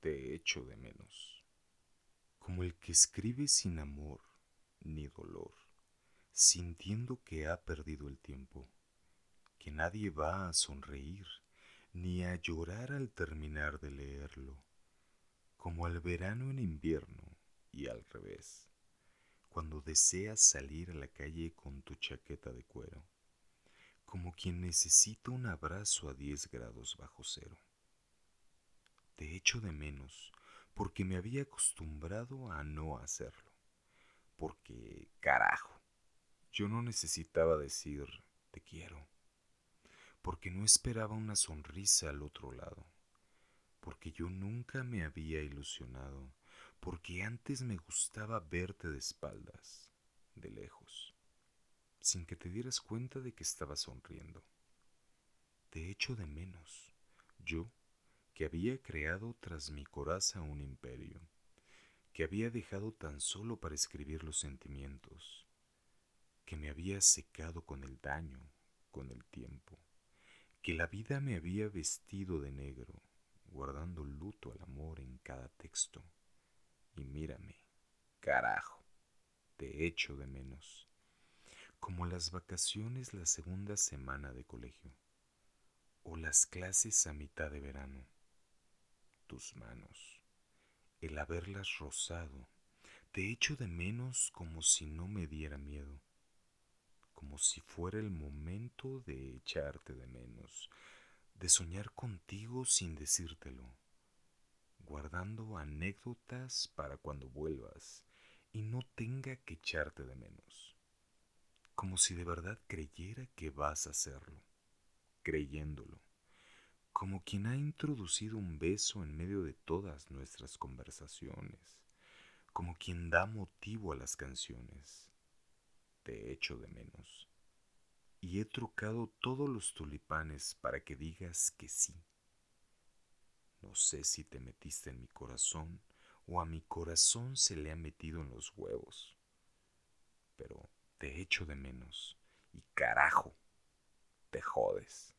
te echo de menos. Como el que escribe sin amor ni dolor, sintiendo que ha perdido el tiempo, que nadie va a sonreír ni a llorar al terminar de leerlo, como al verano en invierno y al revés, cuando deseas salir a la calle con tu chaqueta de cuero, como quien necesita un abrazo a 10 grados bajo cero. Te echo de menos porque me había acostumbrado a no hacerlo. Porque, carajo, yo no necesitaba decir te quiero. Porque no esperaba una sonrisa al otro lado. Porque yo nunca me había ilusionado. Porque antes me gustaba verte de espaldas, de lejos, sin que te dieras cuenta de que estaba sonriendo. Te echo de menos. Yo que había creado tras mi coraza un imperio, que había dejado tan solo para escribir los sentimientos, que me había secado con el daño, con el tiempo, que la vida me había vestido de negro, guardando luto al amor en cada texto. Y mírame, carajo, te echo de menos, como las vacaciones la segunda semana de colegio, o las clases a mitad de verano tus manos, el haberlas rozado, te echo de menos como si no me diera miedo, como si fuera el momento de echarte de menos, de soñar contigo sin decírtelo, guardando anécdotas para cuando vuelvas y no tenga que echarte de menos, como si de verdad creyera que vas a hacerlo, creyéndolo como quien ha introducido un beso en medio de todas nuestras conversaciones, como quien da motivo a las canciones. Te echo de menos. Y he trucado todos los tulipanes para que digas que sí. No sé si te metiste en mi corazón o a mi corazón se le ha metido en los huevos. Pero te echo de menos y carajo, te jodes.